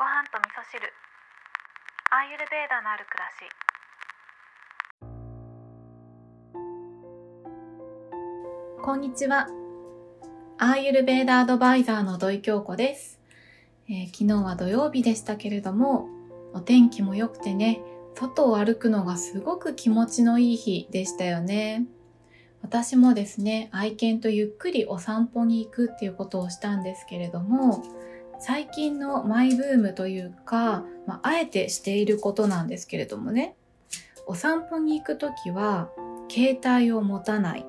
ご飯と味噌汁。アーユルベーダのある暮らし。こんにちは。アーユルベーダアドバイザーの土井京子です、えー、昨日は土曜日でしたけれどもお天気も良くてね外を歩くのがすごく気持ちのいい日でしたよね。私もですね愛犬とゆっくりお散歩に行くっていうことをしたんですけれども最近のマイブームというか、まあ、あえてしていることなんですけれどもね。お散歩に行く時は携帯を持たない。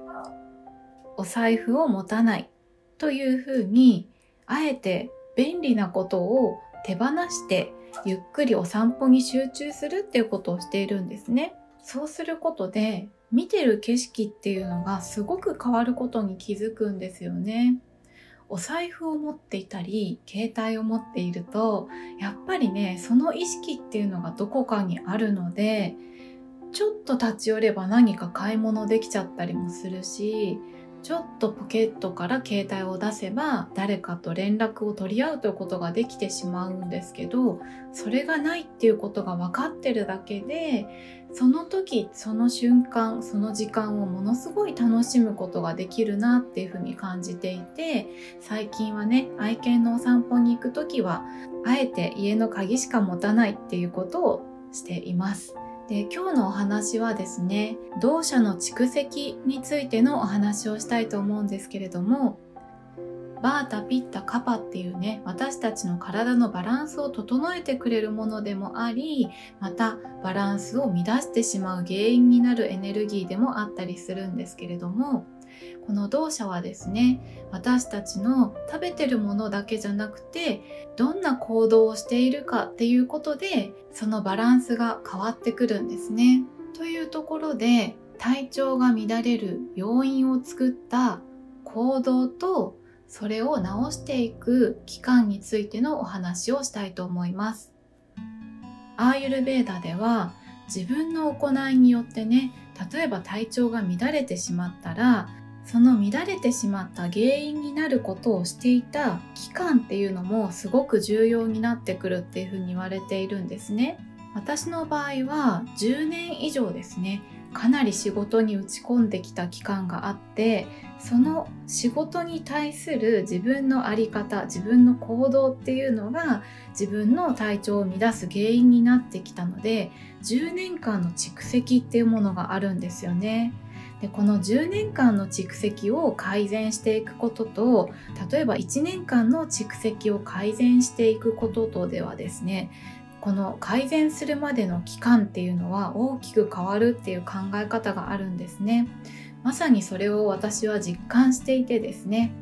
お財布を持たない。というふうにあえて便利なことを手放してゆっくりお散歩に集中するっていうことをしているんですね。そうすることで見てる景色っていうのがすごく変わることに気づくんですよね。お財布を持っていたり携帯を持っているとやっぱりねその意識っていうのがどこかにあるのでちょっと立ち寄れば何か買い物できちゃったりもするしちょっとポケットから携帯を出せば誰かと連絡を取り合うということができてしまうんですけどそれがないっていうことが分かってるだけでその時その瞬間その時間をものすごい楽しむことができるなっていうふうに感じていて最近はね愛犬のお散歩に行く時はあえて家の鍵しか持たないっていうことをしています。で今日のお話はですね同社の蓄積についてのお話をしたいと思うんですけれどもバータピッタカパっていうね私たちの体のバランスを整えてくれるものでもありまたバランスを乱してしまう原因になるエネルギーでもあったりするんですけれどもこの動作はですね私たちの食べてるものだけじゃなくてどんな行動をしているかっていうことでそのバランスが変わってくるんですね。というところで体調が乱れる要因を作った行動とそれを直していく期間についてのお話をしたいと思います。アーユルベーダでは自分の行いによってね例えば体調が乱れてしまったらその乱れてしまった原因になることをしていた期間っていうのもすごく重要になってくるっていうふうに言われているんですね。私の場合は10年以上ですねかなり仕事に打ち込んできた期間があってその仕事に対する自分の在り方自分の行動っていうのが自分の体調を乱す原因になってきたので10年間の蓄積っていうものがあるんですよね。でこの10年間の蓄積を改善していくことと例えば1年間の蓄積を改善していくこととではですねこの改善するまでの期間っていうのは大きく変わるっていう考え方があるんですね。まさにそれを私は実感していてですね。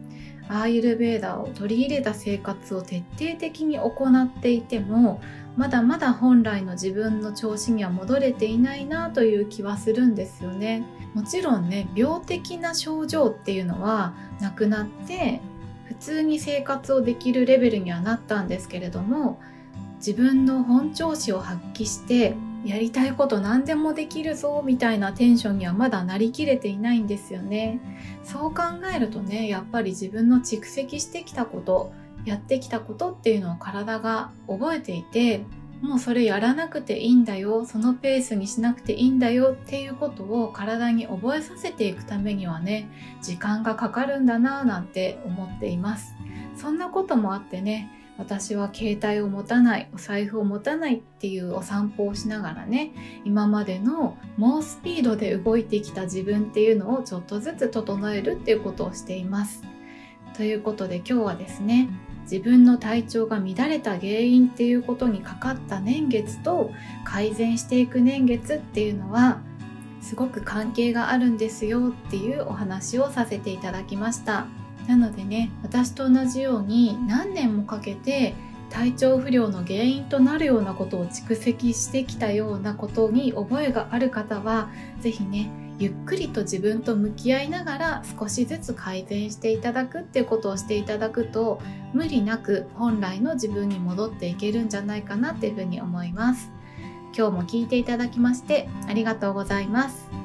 アーユルベーダを取り入れた生活を徹底的に行っていてもまだまだ本来の自分の調子には戻れていないなという気はするんですよね。もちろんね病的な症状っていうのはなくなって普通に生活をできるレベルにはなったんですけれども自分の本調子を発揮してやりたいこと何でもできるぞみたいなテンションにはまだなりきれていないんですよね。そう考えるとねやっぱり自分の蓄積してきたことやってきたことっていうのを体が覚えていてもうそれやらなくていいんだよそのペースにしなくていいんだよっていうことを体に覚えさせていくためにはね時間がかかるんだなぁなんて思っています。そんなこともあってね私は携帯を持たないお財布を持たないっていうお散歩をしながらね今までの猛スピードで動いてきた自分っていうのをちょっとずつ整えるっていうことをしています。ということで今日はですね自分の体調が乱れた原因っていうことにかかった年月と改善していく年月っていうのはすごく関係があるんですよっていうお話をさせていただきました。なのでね私と同じように何年もかけて体調不良の原因となるようなことを蓄積してきたようなことに覚えがある方は是非ねゆっくりと自分と向き合いながら少しずつ改善していただくっていうことをしていただくと無理なく本来の自分に戻っていけるんじゃないかなっていうふうに思います。今日も聞いていただきましてありがとうございます。